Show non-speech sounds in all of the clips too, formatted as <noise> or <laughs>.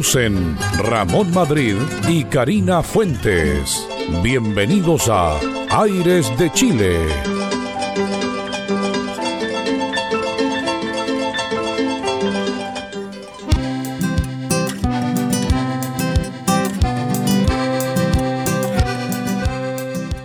Ramón Madrid y Karina Fuentes. Bienvenidos a Aires de Chile.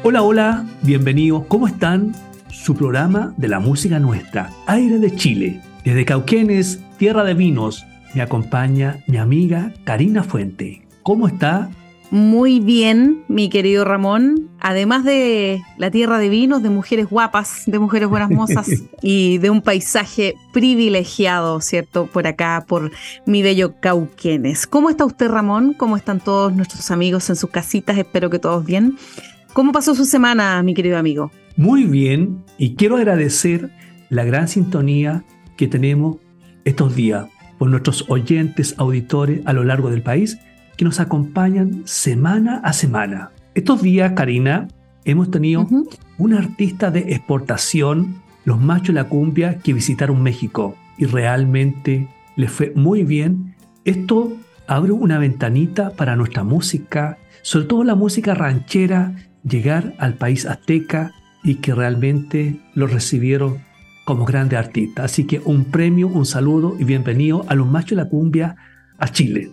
Hola, hola, bienvenidos. ¿Cómo están? Su programa de la música nuestra, Aire de Chile. Desde Cauquenes, tierra de vinos, me acompaña mi amiga Karina Fuente. ¿Cómo está? Muy bien, mi querido Ramón. Además de la tierra de vinos, de mujeres guapas, de mujeres buenas mozas <laughs> y de un paisaje privilegiado, ¿cierto? Por acá, por mi bello Cauquenes. ¿Cómo está usted, Ramón? ¿Cómo están todos nuestros amigos en sus casitas? Espero que todos bien. ¿Cómo pasó su semana, mi querido amigo? Muy bien, y quiero agradecer la gran sintonía que tenemos estos días por nuestros oyentes, auditores a lo largo del país que nos acompañan semana a semana. Estos días, Karina, hemos tenido un artista de exportación, los machos de la cumbia, que visitaron México y realmente les fue muy bien. Esto abre una ventanita para nuestra música, sobre todo la música ranchera llegar al país azteca y que realmente lo recibieron como grande artista. Así que un premio, un saludo y bienvenido a los machos de la cumbia a Chile.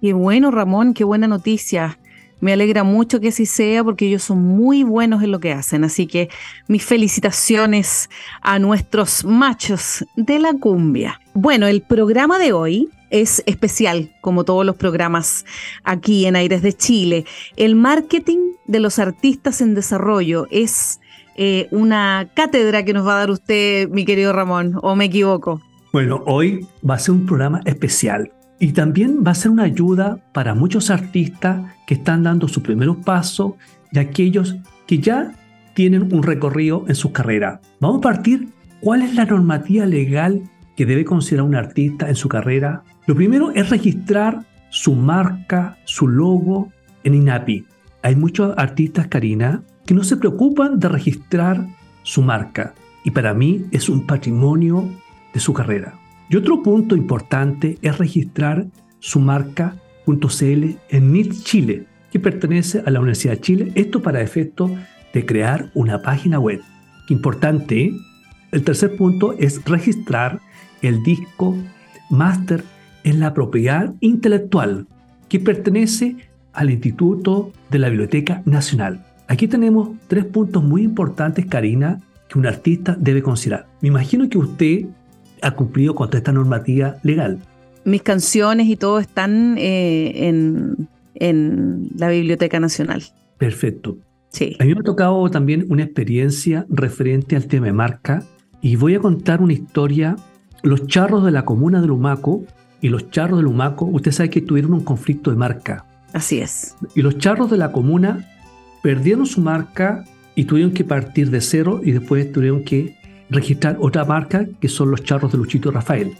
Qué bueno, Ramón, qué buena noticia. Me alegra mucho que así sea porque ellos son muy buenos en lo que hacen. Así que mis felicitaciones a nuestros machos de la cumbia. Bueno, el programa de hoy es especial, como todos los programas aquí en Aires de Chile. El marketing de los artistas en desarrollo es eh, una cátedra que nos va a dar usted, mi querido Ramón, o me equivoco. Bueno, hoy va a ser un programa especial y también va a ser una ayuda para muchos artistas que están dando su primer paso y aquellos que ya tienen un recorrido en su carrera. Vamos a partir cuál es la normativa legal que debe considerar un artista en su carrera lo primero es registrar su marca, su logo en INAPI. Hay muchos artistas, Karina, que no se preocupan de registrar su marca y para mí es un patrimonio de su carrera. Y otro punto importante es registrar su marca .cl en NIT Chile, que pertenece a la Universidad de Chile. Esto para efecto de crear una página web. Importante. El tercer punto es registrar el disco Master es la propiedad intelectual que pertenece al Instituto de la Biblioteca Nacional. Aquí tenemos tres puntos muy importantes, Karina, que un artista debe considerar. Me imagino que usted ha cumplido con toda esta normativa legal. Mis canciones y todo están eh, en, en la Biblioteca Nacional. Perfecto. Sí. A mí me ha tocado también una experiencia referente al tema de marca y voy a contar una historia. Los charros de la comuna de Lumaco y los charros de Lumaco, usted sabe que tuvieron un conflicto de marca. Así es. Y los charros de la comuna perdieron su marca y tuvieron que partir de cero y después tuvieron que registrar otra marca que son los charros de Luchito Rafael.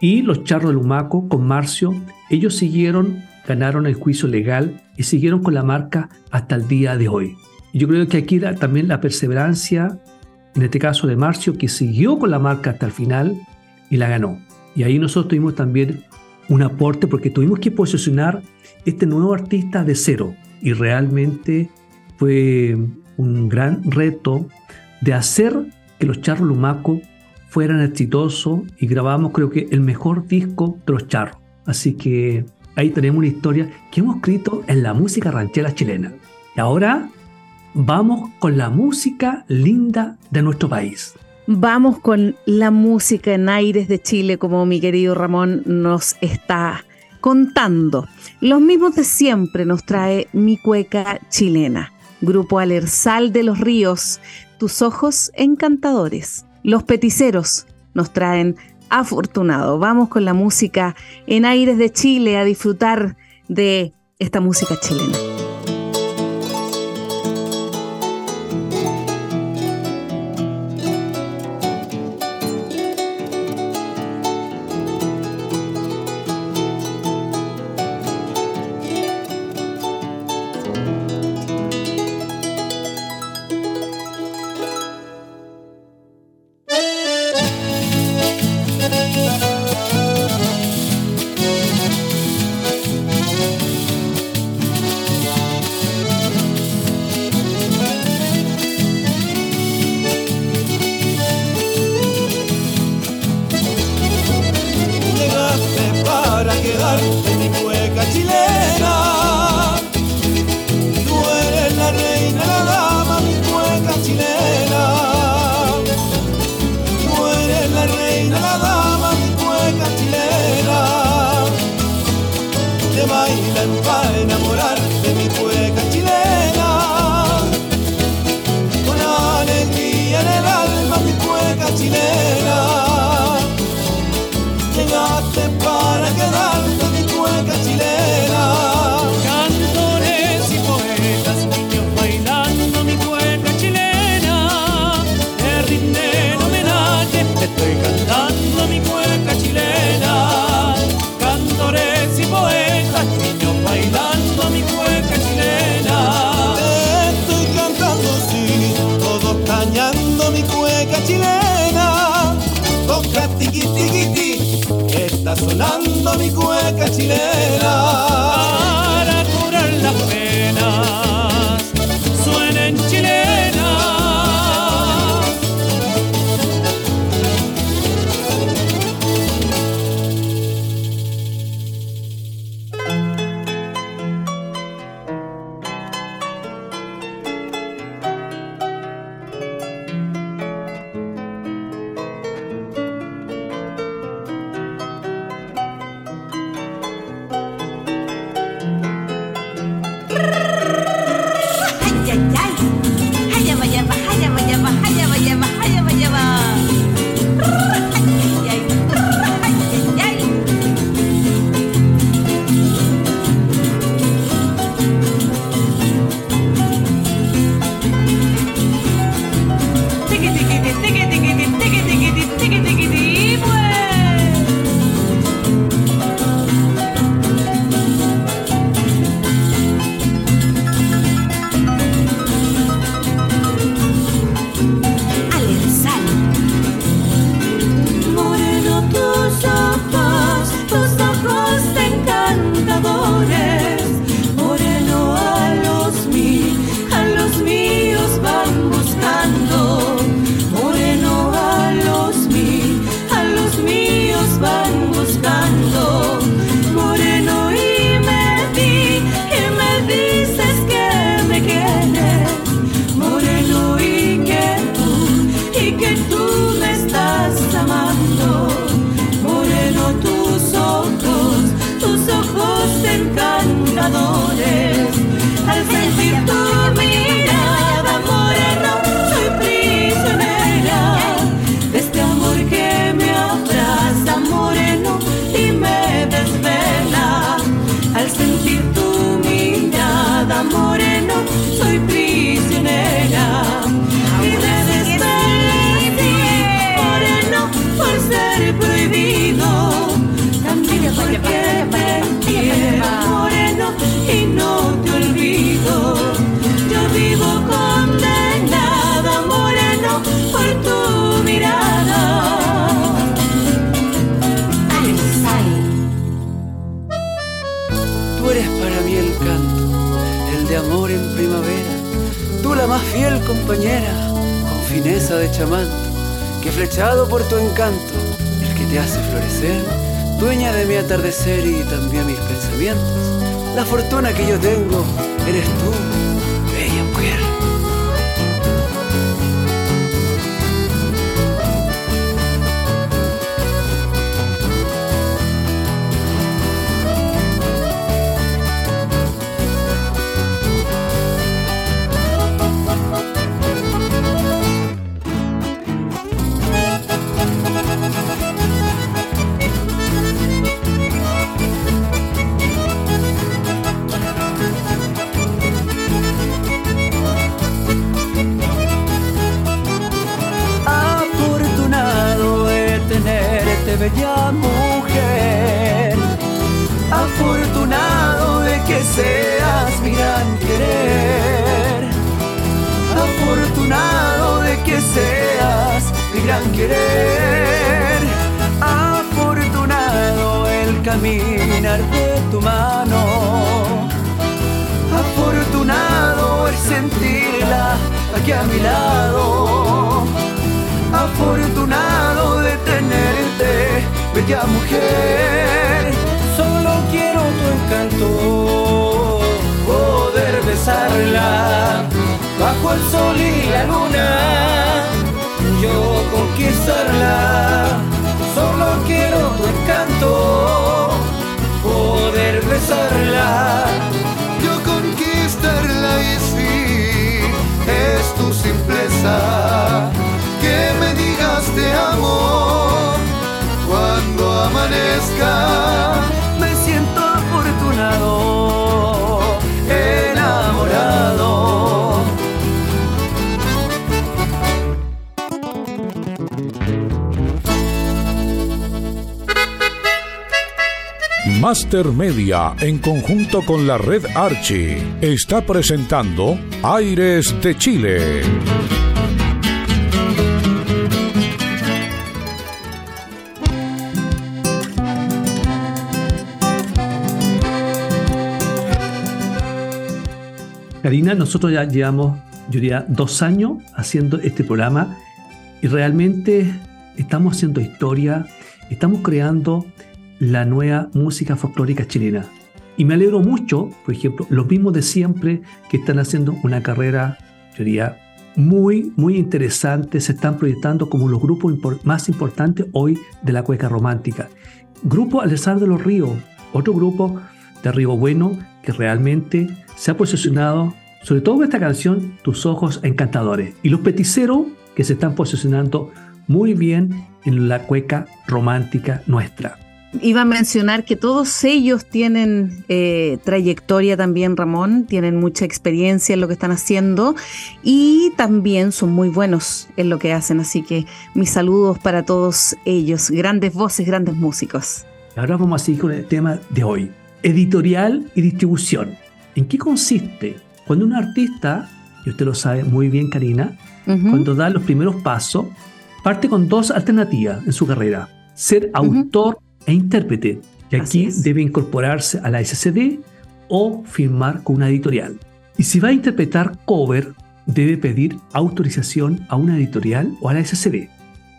Y los charros de Lumaco con Marcio, ellos siguieron, ganaron el juicio legal y siguieron con la marca hasta el día de hoy. Y yo creo que aquí también la perseverancia, en este caso de Marcio, que siguió con la marca hasta el final y la ganó. Y ahí nosotros tuvimos también un aporte porque tuvimos que posicionar este nuevo artista de cero. Y realmente fue un gran reto de hacer que los charros Lumaco fueran exitosos y grabamos creo que el mejor disco de los charros. Así que ahí tenemos una historia que hemos escrito en la música ranchera chilena. Y ahora vamos con la música linda de nuestro país. Vamos con la música en aires de Chile, como mi querido Ramón nos está contando. Los mismos de siempre nos trae mi cueca chilena. Grupo Alersal de los Ríos tus ojos encantadores. Los peticeros nos traen afortunado. Vamos con la música en aires de Chile a disfrutar de esta música chilena. fiel compañera, con fineza de chamán, que flechado por tu encanto, el que te hace florecer, dueña de mi atardecer y también mis pensamientos, la fortuna que yo tengo eres tú. El sol y la luna. Master Media, en conjunto con la red Archie, está presentando Aires de Chile. Karina, nosotros ya llevamos, yo diría, dos años haciendo este programa y realmente estamos haciendo historia, estamos creando la nueva música folclórica chilena. Y me alegro mucho, por ejemplo, los mismos de siempre que están haciendo una carrera, yo diría, muy, muy interesante, se están proyectando como los grupos más importantes hoy de la cueca romántica. Grupo Alessandro de los Ríos, otro grupo de Río Bueno que realmente se ha posicionado, sobre todo con esta canción, Tus Ojos Encantadores. Y los peticeros que se están posicionando muy bien en la cueca romántica nuestra. Iba a mencionar que todos ellos tienen eh, trayectoria también, Ramón, tienen mucha experiencia en lo que están haciendo y también son muy buenos en lo que hacen. Así que mis saludos para todos ellos, grandes voces, grandes músicos. Ahora vamos a seguir con el tema de hoy. Editorial y distribución. ¿En qué consiste? Cuando un artista, y usted lo sabe muy bien, Karina, cuando da los primeros pasos, parte con dos alternativas en su carrera. Ser autor e intérprete. Y Así aquí debe incorporarse a la SCD o firmar con una editorial. Y si va a interpretar cover, debe pedir autorización a una editorial o a la SCD.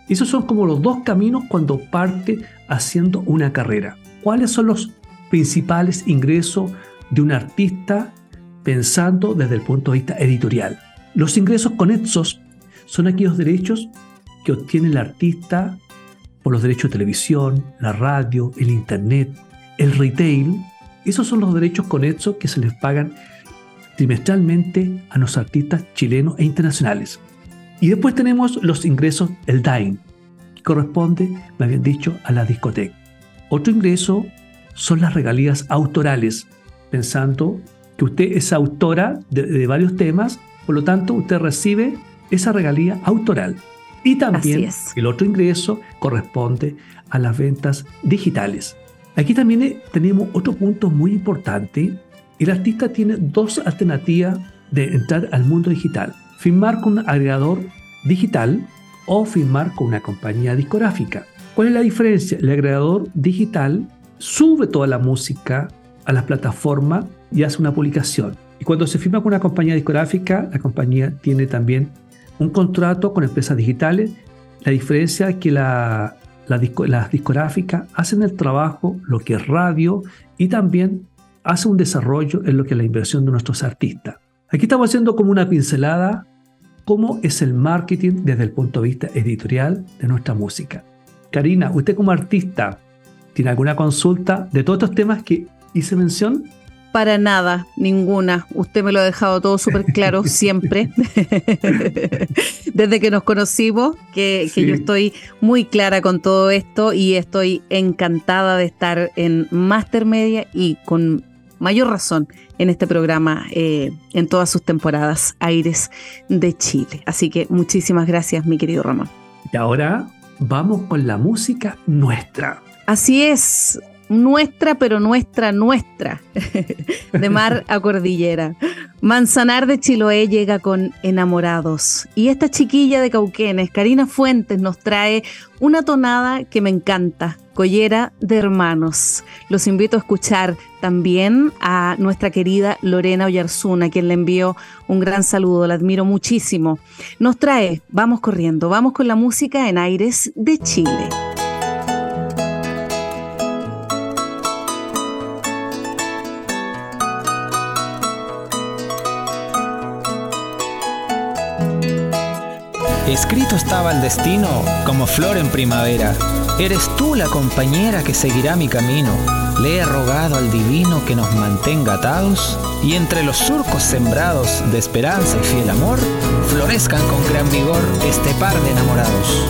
Esos son como los dos caminos cuando parte haciendo una carrera. ¿Cuáles son los principales ingresos de un artista pensando desde el punto de vista editorial? Los ingresos conexos son aquellos derechos que obtiene el artista por los derechos de televisión, la radio, el internet, el retail. Esos son los derechos conexos que se les pagan trimestralmente a los artistas chilenos e internacionales. Y después tenemos los ingresos, el DAIN, que corresponde, me habían dicho, a la discoteca. Otro ingreso son las regalías autorales, pensando que usted es autora de, de varios temas, por lo tanto usted recibe esa regalía autoral. Y también el otro ingreso corresponde a las ventas digitales. Aquí también eh, tenemos otro punto muy importante. El artista tiene dos alternativas de entrar al mundo digital. Firmar con un agregador digital o firmar con una compañía discográfica. ¿Cuál es la diferencia? El agregador digital sube toda la música a las plataformas y hace una publicación. Y cuando se firma con una compañía discográfica, la compañía tiene también un contrato con empresas digitales. La diferencia es que la, la disco- las discográficas hacen el trabajo, lo que es radio, y también hace un desarrollo en lo que es la inversión de nuestros artistas. Aquí estamos haciendo como una pincelada cómo es el marketing desde el punto de vista editorial de nuestra música. Karina, usted como artista, ¿tiene alguna consulta de todos estos temas que hice mención? Para nada, ninguna. Usted me lo ha dejado todo súper claro <laughs> siempre. <laughs> Desde que nos conocimos, que, yo estoy muy clara con todo esto y estoy encantada de estar en Master Media y con mayor razón en este programa eh, en todas sus temporadas Aires de Chile. Así que muchísimas gracias, mi querido Ramón. Y ahora vamos con la música nuestra. Así es, nuestra, pero nuestra, nuestra, <laughs> de mar a cordillera. Manzanar de Chiloé llega con Enamorados. Y esta chiquilla de Cauquenes, Karina Fuentes, nos trae una tonada que me encanta, Collera de Hermanos. Los invito a escuchar también a nuestra querida Lorena Oyarzuna, quien le envió un gran saludo, la admiro muchísimo. Nos trae, vamos corriendo, vamos con la música en aires de Chile. Escrito estaba el destino como flor en primavera. Eres tú la compañera que seguirá mi camino. Le he rogado al divino que nos mantenga atados y entre los surcos sembrados de esperanza y fiel amor, florezcan con gran vigor este par de enamorados.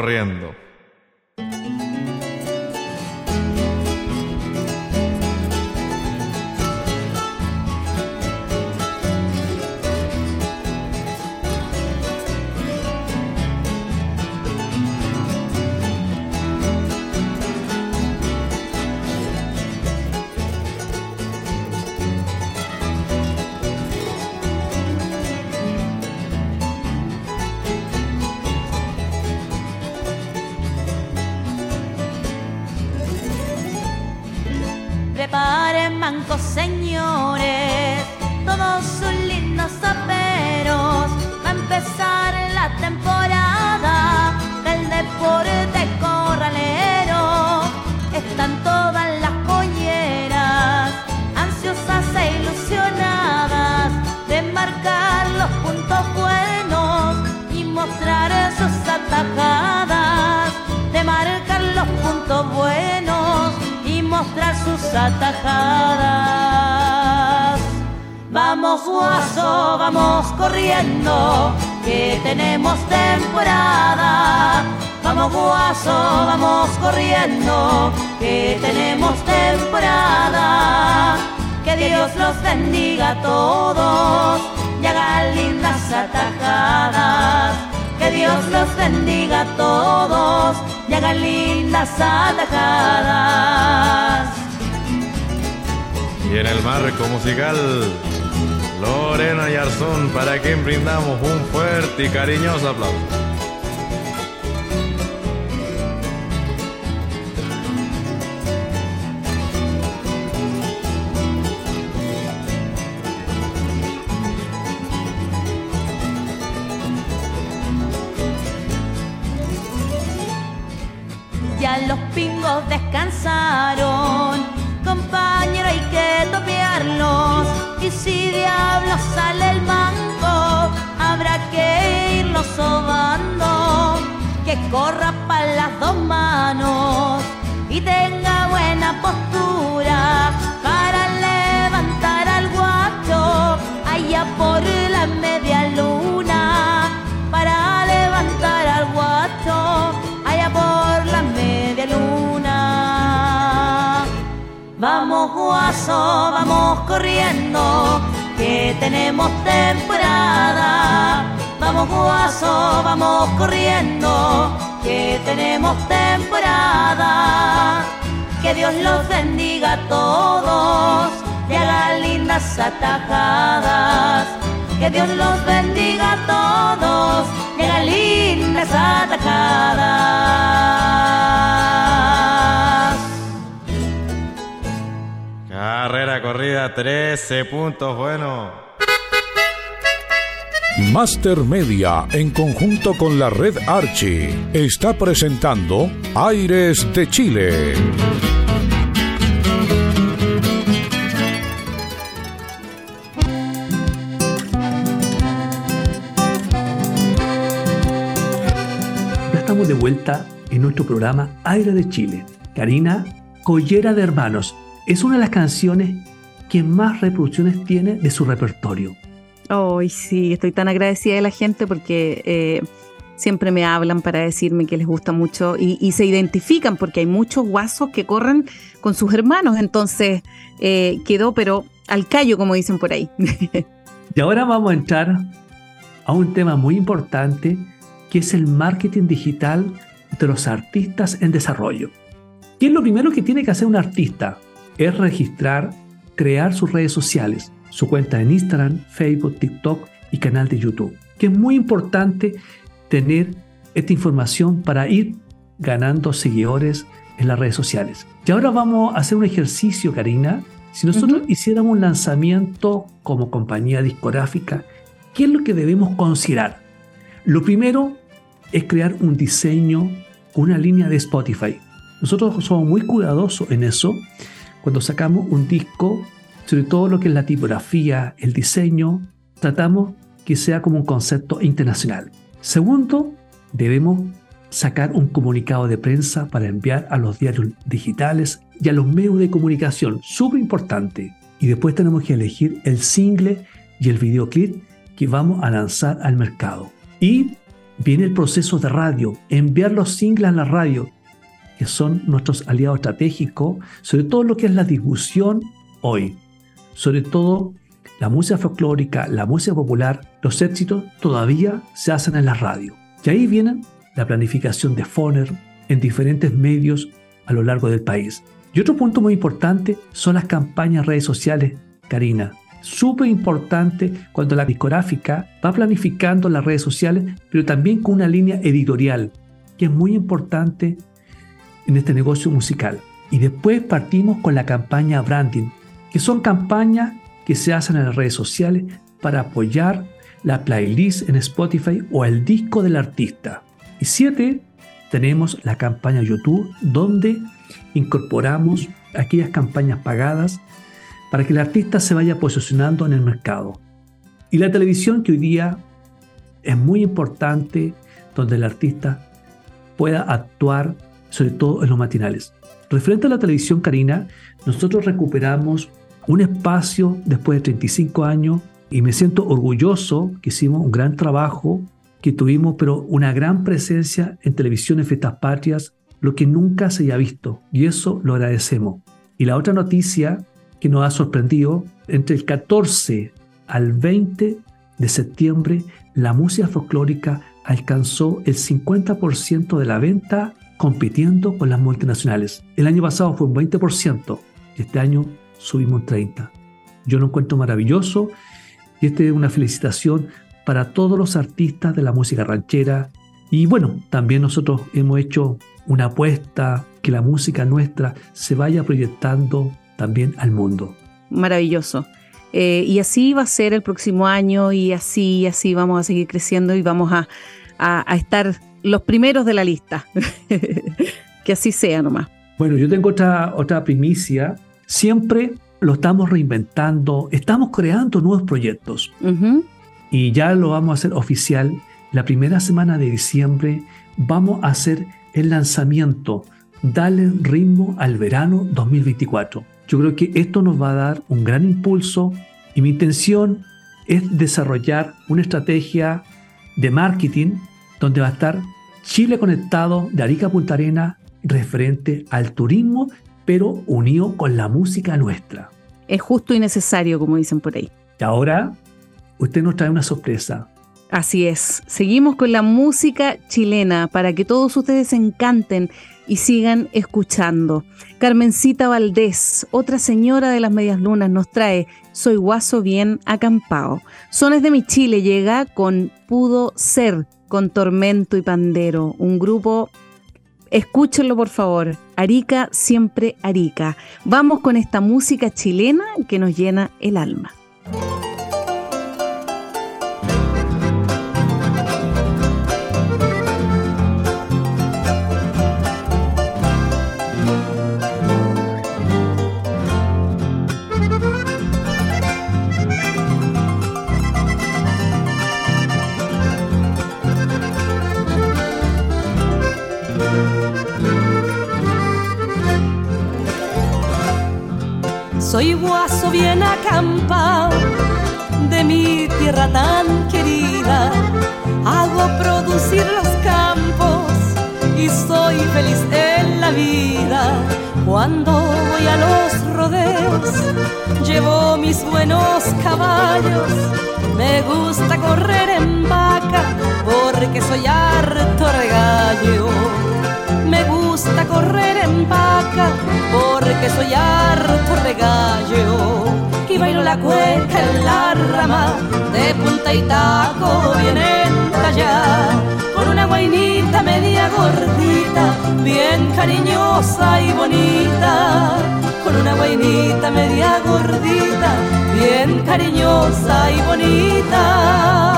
Corriendo. Y cariñoso aplauso. Ya los pingos descansaron, compañero hay que topearlos. Y si diablo sale el mango, habrá que irlo sobando. Que corra para las dos manos y tenga buena postura para levantar al guacho allá por la media luna. Para levantar al guacho allá por la media luna. Vamos guaso, vamos corriendo, que tenemos temporada. Vamos guaso, vamos corriendo, que tenemos temporada. Que Dios los bendiga a todos y haga lindas atajadas. Que Dios los bendiga a todos y haga lindas atajadas. Carrera corrida, 13 puntos, bueno. Master Media, en conjunto con la red Archie, está presentando Aires de Chile. Ya estamos de vuelta en nuestro programa Aire de Chile. Karina, Collera de Hermanos, es una de las canciones que más reproducciones tiene de su repertorio. Ay, sí, estoy tan agradecida de la gente porque eh, siempre me hablan para decirme que les gusta mucho y, se identifican porque hay muchos guasos que corren con sus hermanos, entonces eh, quedó pero al callo, como dicen por ahí. <laughs> y ahora vamos a entrar a un tema muy importante que es el marketing digital de los artistas en desarrollo. ¿Qué es lo primero que tiene que hacer un artista? Es registrar, crear sus redes sociales, su cuenta en Instagram, Facebook, TikTok y canal de YouTube. Que es muy importante tener esta información para ir ganando seguidores en las redes sociales. Y ahora vamos a hacer un ejercicio, Karina. Si nosotros hiciéramos un lanzamiento como compañía discográfica, ¿qué es lo que debemos considerar? Lo primero es crear un diseño, una línea de Spotify. Nosotros somos muy cuidadosos en eso. Cuando sacamos un disco, sobre todo lo que es la tipografía, el diseño, tratamos que sea como un concepto internacional. Segundo, debemos sacar un comunicado de prensa para enviar a los diarios digitales y a los medios de comunicación, súper importante. Y después tenemos que elegir el single y el videoclip que vamos a lanzar al mercado. Y viene el proceso de radio, enviar los singles a la radio, que son nuestros aliados estratégicos, sobre todo lo que es la difusión hoy. Sobre todo la música folclórica, la música popular, los éxitos todavía se hacen en la radio. Y ahí viene la planificación de Foner en diferentes medios a lo largo del país. Y otro punto muy importante son las campañas redes sociales, Karina. Súper importante cuando la discográfica va planificando las redes sociales, pero también con una línea editorial, que es muy importante en este negocio musical. Y después partimos con la campaña branding, que son campañas que se hacen en las redes sociales para apoyar la playlist en Spotify o el disco del artista. Y siete, tenemos la campaña YouTube, donde incorporamos aquellas campañas pagadas para que el artista se vaya posicionando en el mercado. Y la televisión que hoy día es muy importante, donde el artista pueda actuar, sobre todo en los matinales. Referente a la televisión, Karina, nosotros recuperamos un espacio después de 35 años y me siento orgulloso que hicimos un gran trabajo, que tuvimos pero una gran presencia en televisión en fiestas patrias, lo que nunca se haya visto y eso lo agradecemos. Y la otra noticia que nos ha sorprendido, entre el 14 al 20 de septiembre, la música folclórica alcanzó el 50% de la venta compitiendo con las multinacionales. El año pasado fue un 20% y este año subimos 30. Yo lo encuentro maravilloso y esta es una felicitación para todos los artistas de la música ranchera. Y bueno, también nosotros hemos hecho una apuesta que la música nuestra se vaya proyectando también al mundo. Maravilloso. Eh, y así va a ser el próximo año y así, y así vamos a seguir creciendo y vamos a, a estar los primeros de la lista. <laughs> que así sea nomás. Bueno, yo tengo otra, otra primicia siempre lo estamos reinventando, estamos creando nuevos proyectos. Y ya lo vamos a hacer oficial. La primera semana de diciembre vamos a hacer el lanzamiento, darle ritmo al verano 2024. Yo creo que esto nos va a dar un gran impulso y mi intención es desarrollar una estrategia de marketing donde va a estar Chile conectado de Arica a Punta Arena referente al turismo pero unido con la música nuestra. Es justo y necesario, como dicen por ahí. Y ahora, usted nos trae una sorpresa. Así es, seguimos con la música chilena para que todos ustedes se encanten y sigan escuchando. Carmencita Valdés, otra señora de las medias lunas, nos trae Soy guaso bien acampado. Sones de mi Chile llega con Pudo Ser, con Tormento y Pandero, un grupo Escúchenlo por favor. Arica, siempre Arica. Vamos con esta música chilena que nos llena el alma. Soy guaso bien acampado de mi tierra tan querida. Hago producir los y soy feliz en la vida. Cuando voy a los rodeos, llevo mis buenos caballos. Me gusta correr en vaca porque soy harto regallo. Gusta correr en vaca porque soy harto regallo. Y bailo la cueca en la rama de punta y taco bien entallada con una guainita media gordita, bien cariñosa y bonita. Con una guainita media gordita, bien cariñosa y bonita.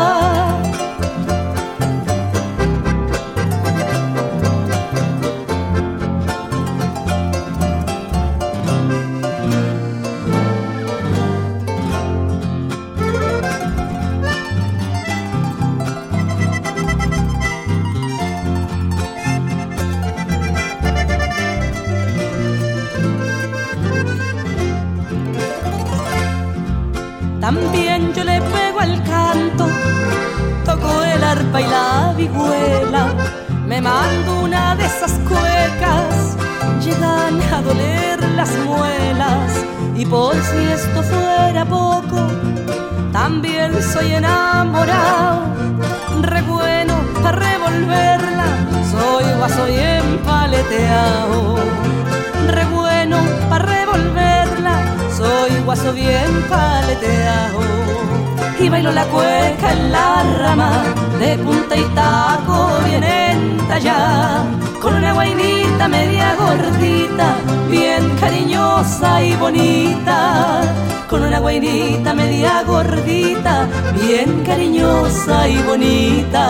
Media gordita bien cariñosa y bonita. Con una guainita media gordita bien cariñosa y bonita.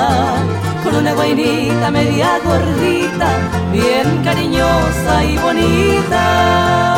Con una guainita media gordita bien cariñosa y bonita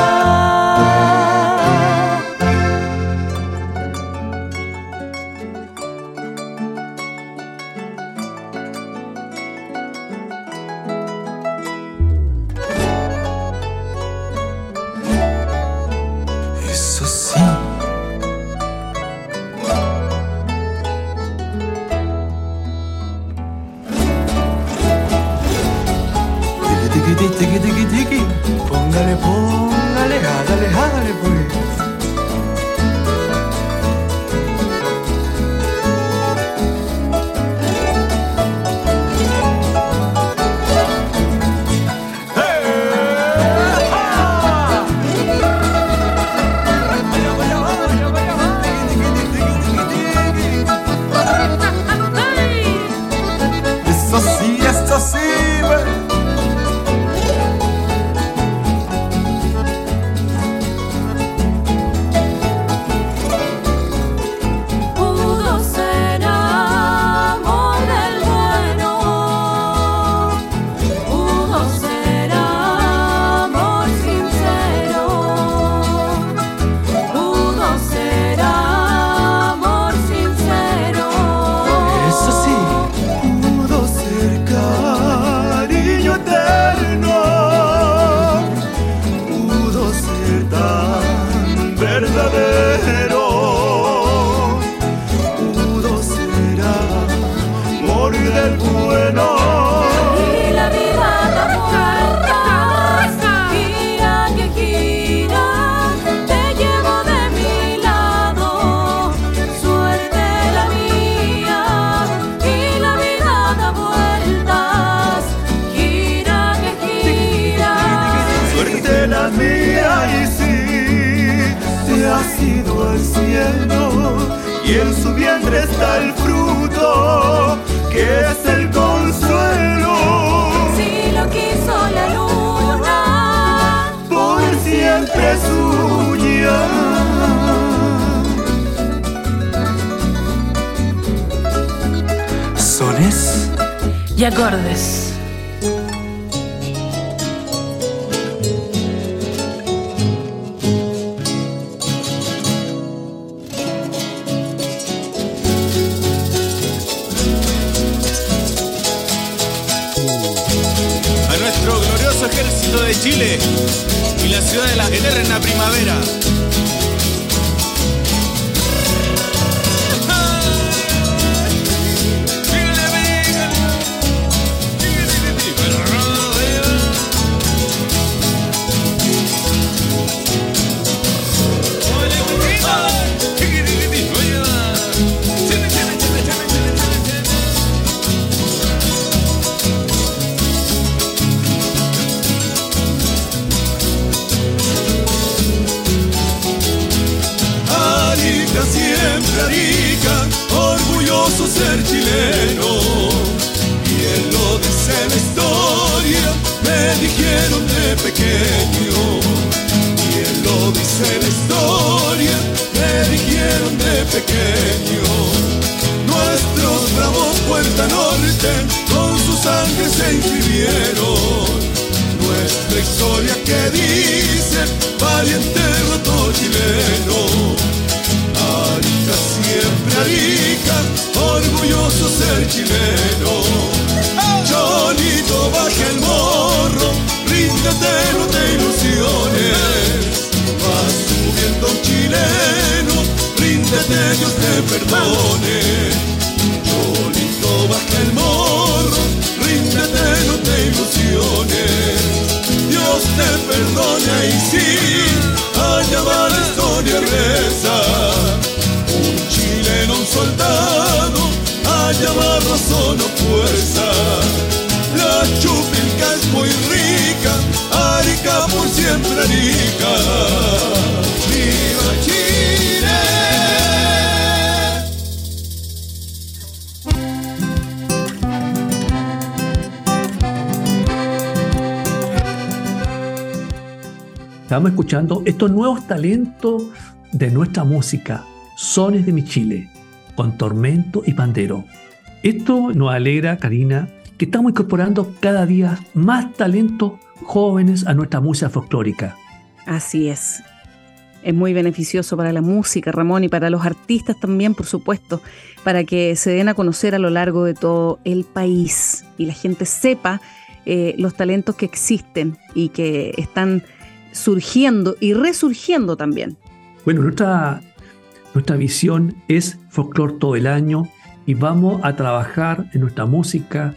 Y acordes. a nuestro glorioso ejército de Chile y la ciudad de la eterna primavera. Pequeño. Y él lo dice la historia, me dijeron de pequeño. Nuestros bravos Puerta Norte con su sangre se inscribieron. Nuestra historia que dice valiente roto chileno. Arica, siempre Arica, orgulloso ser chileno. Ríndete, no te ilusiones. Vas subiendo chileno, ríndete, Dios te perdone. Cholito, baja el morro, ríndete, no te ilusiones. Dios te perdone y sí allá va la historia reza. Un chileno, un soldado, allá va razón o fuerza. La chupilca es muy rica, Por siempre. ¡Viva Chile! Estamos escuchando estos nuevos talentos de nuestra música, Sones de mi Chile, con tormento y pandero. Esto nos alegra, Karina, que estamos incorporando cada día más talentos jóvenes a nuestra música folclórica. Así es. Es muy beneficioso para la música, Ramón, y para los artistas también, por supuesto, para que se den a conocer a lo largo de todo el país y la gente sepa eh, los talentos que existen y que están surgiendo y resurgiendo también. Bueno, nuestra, nuestra visión es folclore todo el año y vamos a trabajar en nuestra música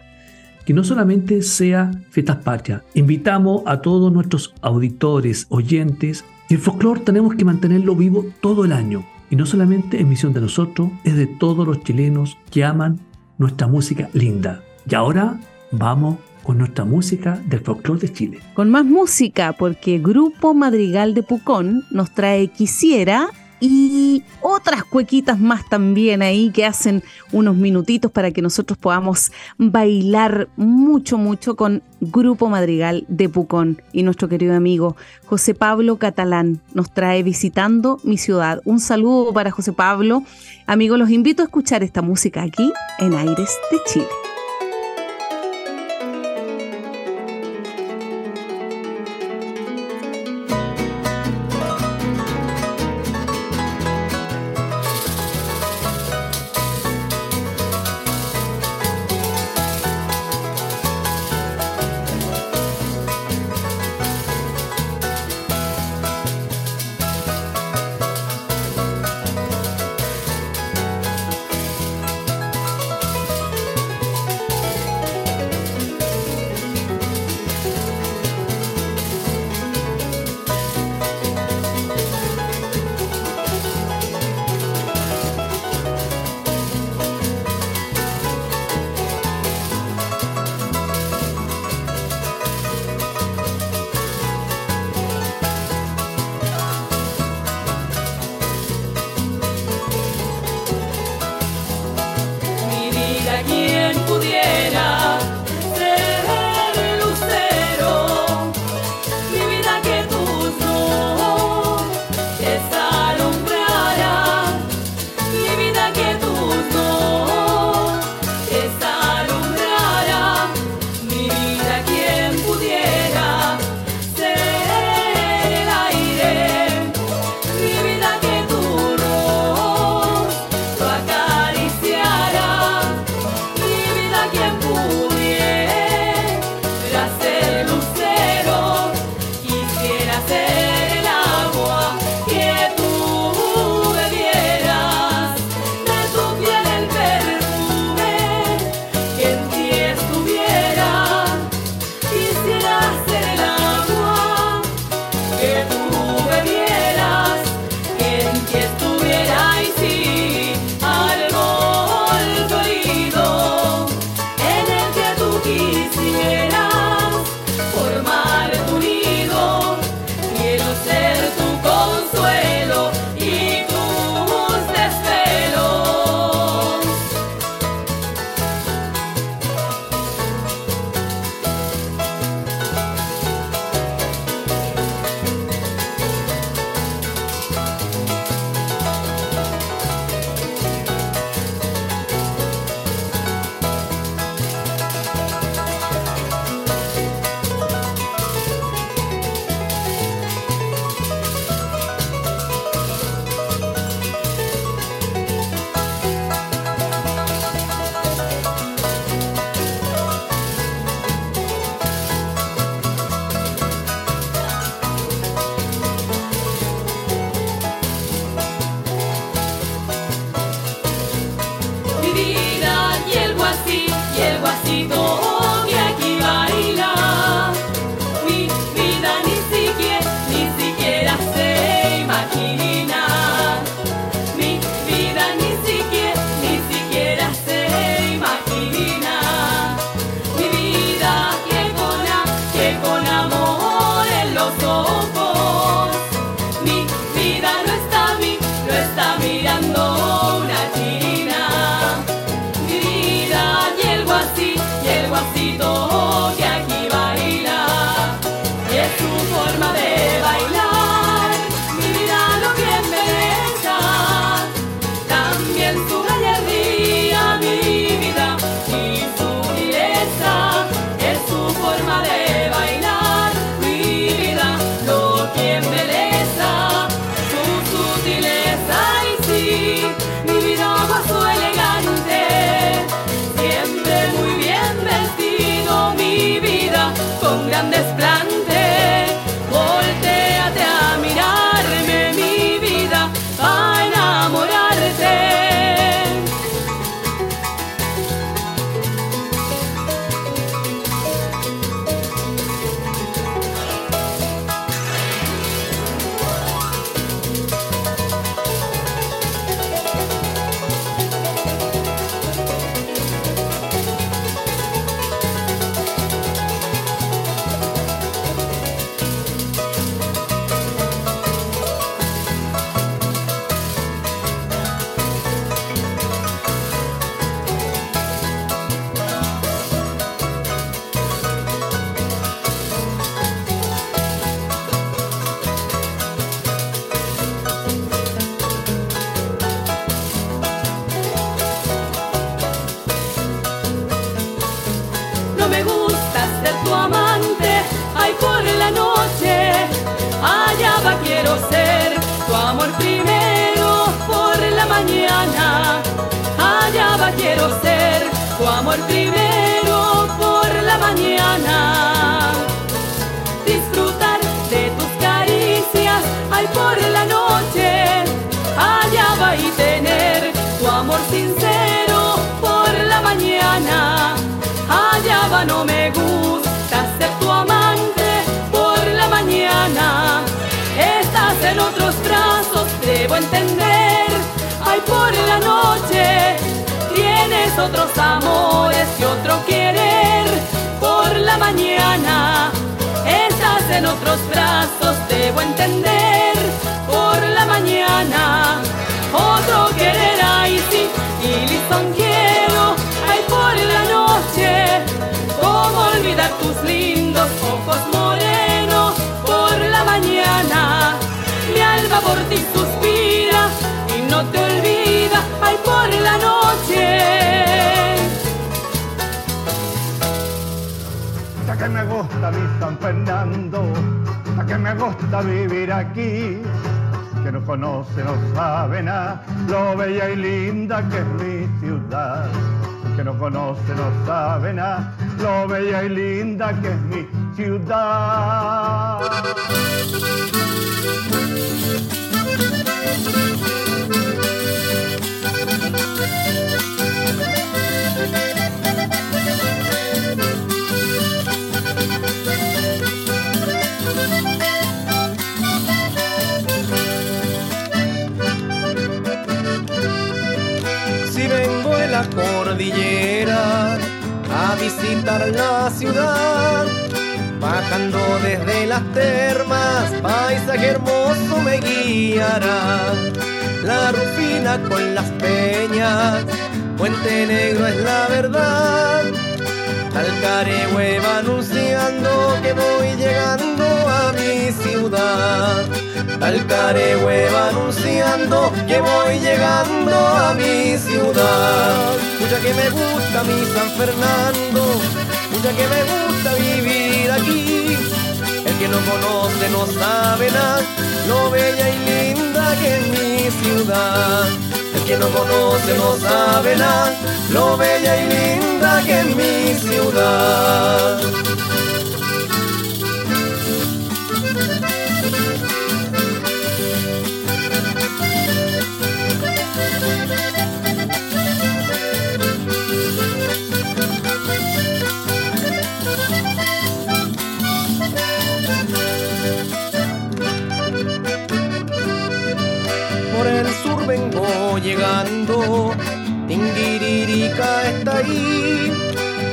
que no solamente sea fiestas patrias. Invitamos a todos nuestros auditores, oyentes, y el folclore tenemos que mantenerlo vivo todo el año. Y no solamente es misión de nosotros, es de todos los chilenos que aman nuestra música linda. Y ahora vamos con nuestra música del folclore de Chile. Con más música, porque Grupo Madrigal de Pucón nos trae Quisiera y otras cuequitas más también ahí que hacen unos minutitos para que nosotros podamos bailar mucho, mucho con Grupo Madrigal de Pucón. Y nuestro querido amigo José Pablo Catalán nos trae visitando mi ciudad. Un saludo para José Pablo. Amigos, los invito a escuchar esta música aquí en Aires de Chile. Amor primero por la mañana. Disfrutar de tus caricias, ay por la noche, allá va y tener tu amor sincero por la mañana, allá va no me gusta ser tu amante por la mañana, estás en otros brazos, debo entender, otros amores y otro querer. Por la mañana, estás en otros brazos, debo entender. Por la mañana, otro querer, ay sí, y lisonjero, ay por la noche, cómo olvidar tus lindos ojos morenos por la mañana, mi alma por ti suspira y no te olvida, ay por la noche. Que me gusta mi San Fernando, ya que me gusta vivir aquí, que no conoce, no sabe nada, lo bella y linda que es mi ciudad. Que no conoce, no sabe nada, lo bella y linda que es mi ciudad. La cordillera a visitar la ciudad, bajando desde las termas, paisaje hermoso me guiará. La rufina con las peñas, Puente Negro es la verdad. Talcaregüe va anunciando que voy llegando a mi ciudad. Talcaregüe va anunciando que voy llegando a mi ciudad. Mucha que me gusta mi San Fernando, mucha que me gusta vivir aquí. El que no conoce no sabe nada, lo bella y linda que es mi ciudad. El que no conoce no sabe nada, lo bella y linda que es mi ciudad. Ahí.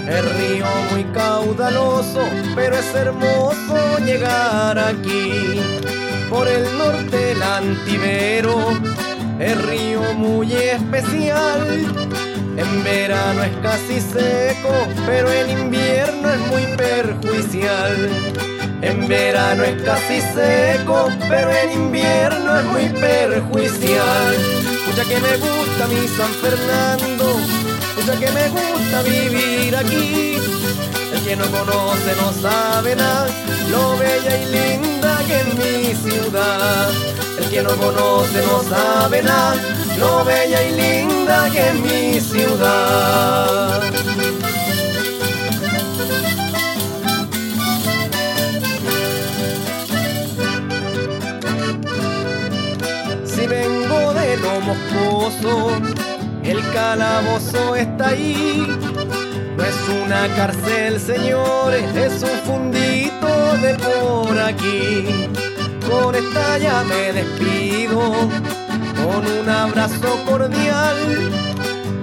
El río muy caudaloso, pero es hermoso llegar aquí. Por el norte el antivero, el río muy especial. En verano es casi seco, pero en invierno es muy perjudicial. En verano es casi seco, pero en invierno es muy perjudicial. Mucha que me gusta mi San Fernando, que me gusta vivir aquí. El que no conoce no sabe nada, lo bella y linda que es mi ciudad. El que no conoce no sabe nada, lo bella y linda que es mi ciudad. Si vengo de lo moscoso, el calabozo está ahí. No es una cárcel, señores, es un fundito de por aquí. Con esta ya me despido, con un abrazo cordial.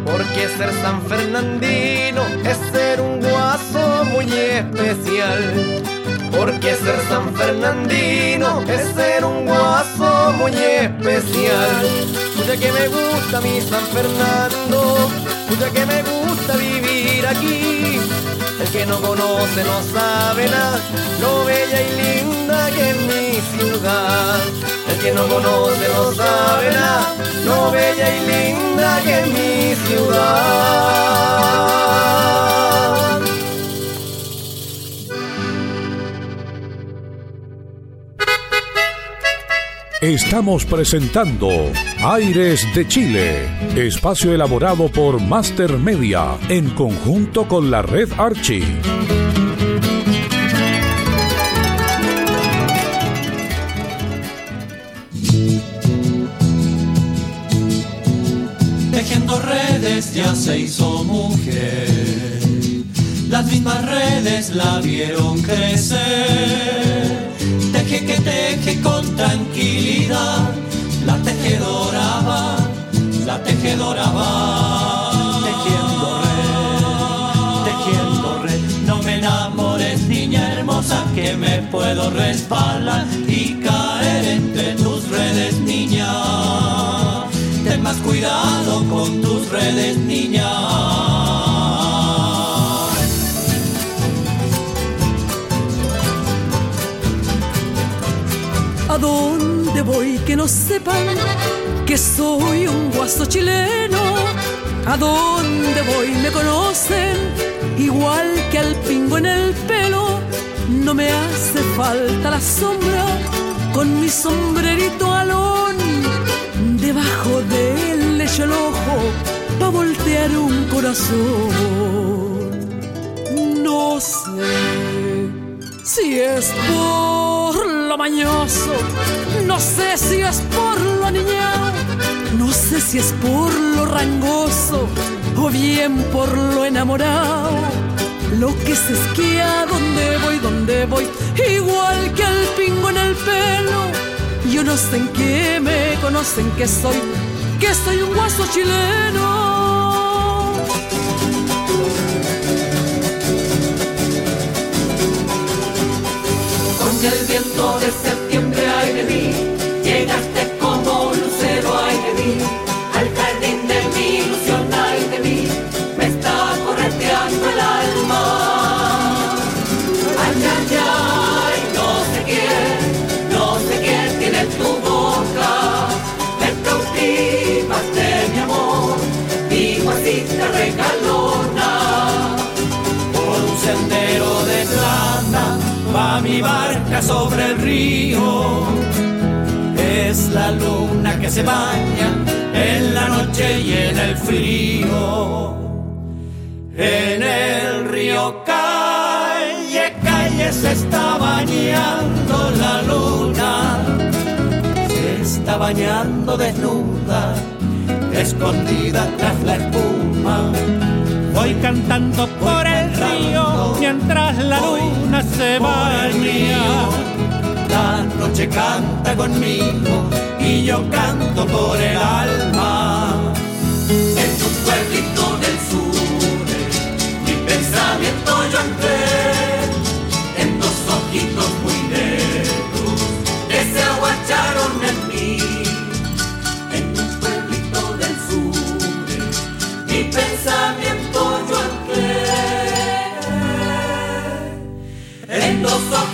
Porque ser San Fernandino es ser un guaso muy especial. Porque ser San Fernandino es ser un guaso muy especial. Mucha que me gusta mi San Fernando, mucha que me gusta vivir aquí. El que no conoce no sabe nada, lo bella y linda que es mi ciudad. El que no conoce no sabe nada, lo bella y linda que es mi ciudad. Estamos presentando Aires de Chile, espacio elaborado por Master Media en conjunto con la red Archie. Tejiendo redes ya se hizo mujer, las mismas redes la vieron crecer que teje con tranquilidad, la tejedora va, la tejedora va. Tejiendo red, tejiendo red, no me enamores niña hermosa que me puedo resbalar y caer entre tus redes niña. Ten más cuidado con tus redes niña. Voy que no sepan que soy un guaso chileno? ¿A dónde voy me conocen igual que al pingo en el pelo? No me hace falta la sombra con mi sombrerito alón debajo del lecho el ojo pa' voltear un corazón. Si es por lo mañoso, no sé si es por lo niñado, no sé si es por lo rangoso o bien por lo enamorado. Lo que se esquía, donde voy, donde voy, igual que el pingo en el pelo. Yo no sé en qué me conocen que soy, que soy un guaso chileno. El viento de septiembre, ay de mí, llegaste como lucero, ay de mí, sobre el río. Es la luna que se baña en la noche y en el frío. En el río calle, calle se está bañando la luna. Se está bañando desnuda, escondida tras la espuma Voy cantando por mientras la luna se baña. La noche canta conmigo y yo canto por el alma. En tu pueblito del sur, mi pensamiento yo entré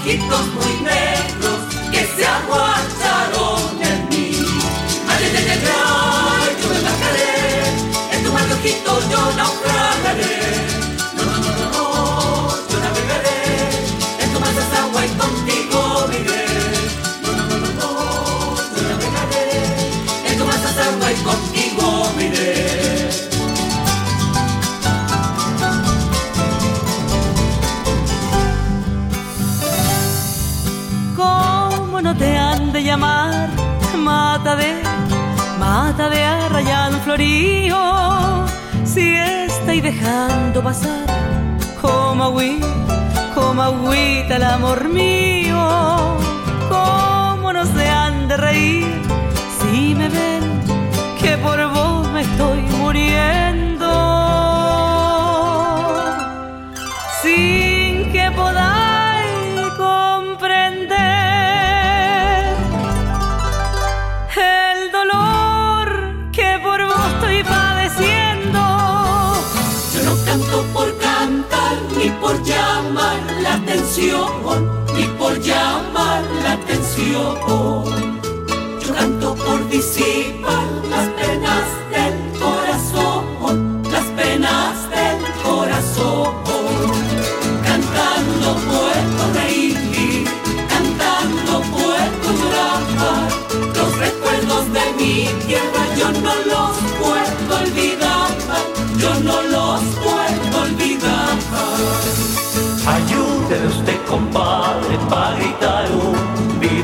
ojitos muy negros que se aguantaron mata de arrayán florío. Si estáis dejando pasar como agüita, como agüita el amor mío. Cómo no se han de reír si me ven que por vos me estoy muriendo por llamar la atención, ni por llamar la atención. Yo canto por disipar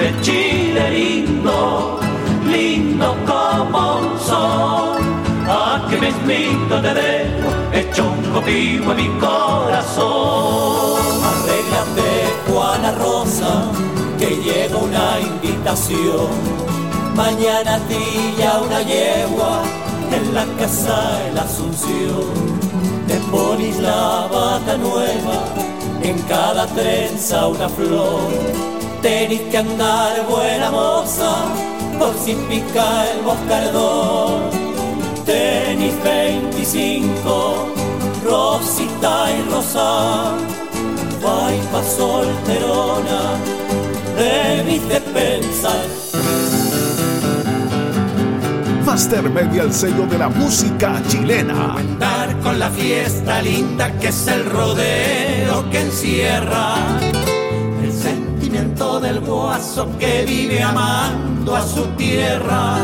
Chile, Chile lindo, lindo como un sol, a que mismito te dejo hecho un copihue en mi corazón. Arréglate, Juana Rosa, que llega una invitación. Mañana a ti ya una yegua en la casa de la Asunción. Te pones la bata nueva, en cada trenza una flor. Tenés que andar buena moza, por si pica el boscardón tenis 25, Rosita y Rosa, guaypa solterona, debiste de pensar. Master Media, el sello de la música chilena. Andar con la fiesta linda que es el rodeo que encierra sentimiento del guaso que vive amando a su tierra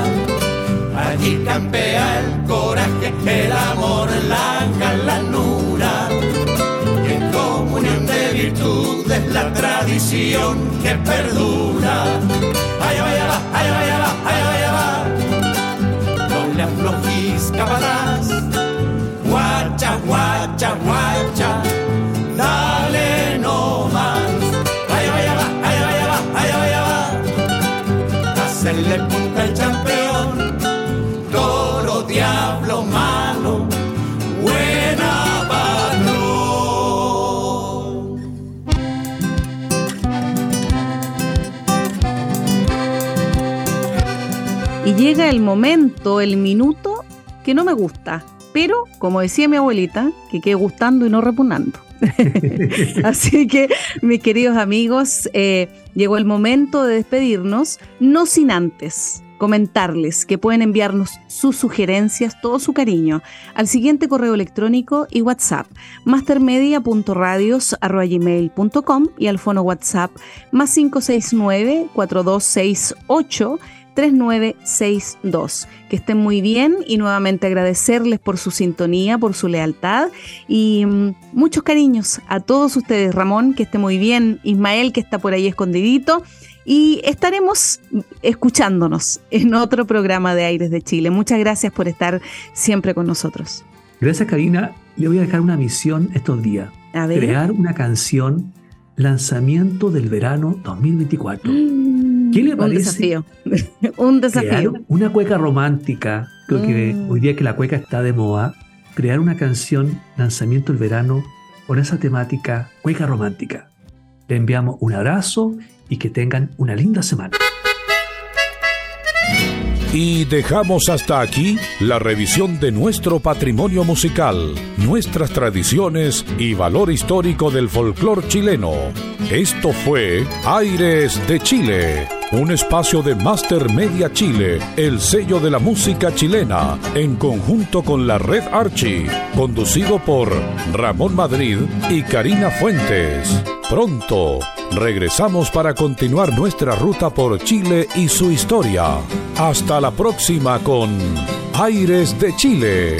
Allí campea el coraje, el amor, la galanura. Y en comunión de virtudes la tradición que perdura. Ay, va, ay, vaya va, ay, vaya va. No le aflojís caparás. Guacha, guacha, guacha. Punta el campeón toro, diablo, malo, buena patrón. Y llega el momento, el minuto que no me gusta, pero como decía mi abuelita, que quede gustando y no repugnando. <laughs> Así que, mis queridos amigos, eh, llegó el momento de despedirnos, no sin antes comentarles que pueden enviarnos sus sugerencias, todo su cariño, al siguiente correo electrónico y WhatsApp, mastermedia.radios.gmail.com y al fono WhatsApp más 569 4268 3962. Que estén muy bien y nuevamente agradecerles por su sintonía, por su lealtad y mm, muchos cariños a todos ustedes. Ramón, que esté muy bien. Ismael, que está por ahí escondidito. Y estaremos escuchándonos en otro programa de Aires de Chile. Muchas gracias por estar siempre con nosotros. Gracias, Karina. Le voy a dejar una misión estos días. A ver. Crear una canción lanzamiento del verano 2024. ¿Qué le Un desafío. <laughs> Un desafío. Crear una cueca romántica. Creo que Mm. hoy día que la cueca está de moda, crear una canción lanzamiento del verano con esa temática cueca romántica. Le enviamos un abrazo y que tengan una linda semana. Y dejamos hasta aquí la revisión de nuestro patrimonio musical, nuestras tradiciones y valor histórico del folclor chileno. Esto fue Aires de Chile, un espacio de Master Media Chile, el sello de la música chilena, en conjunto con la Red Archie, conducido por Ramón Madrid y Karina Fuentes. Pronto regresamos para continuar nuestra ruta por Chile y su historia. Hasta la próxima con Aires de Chile.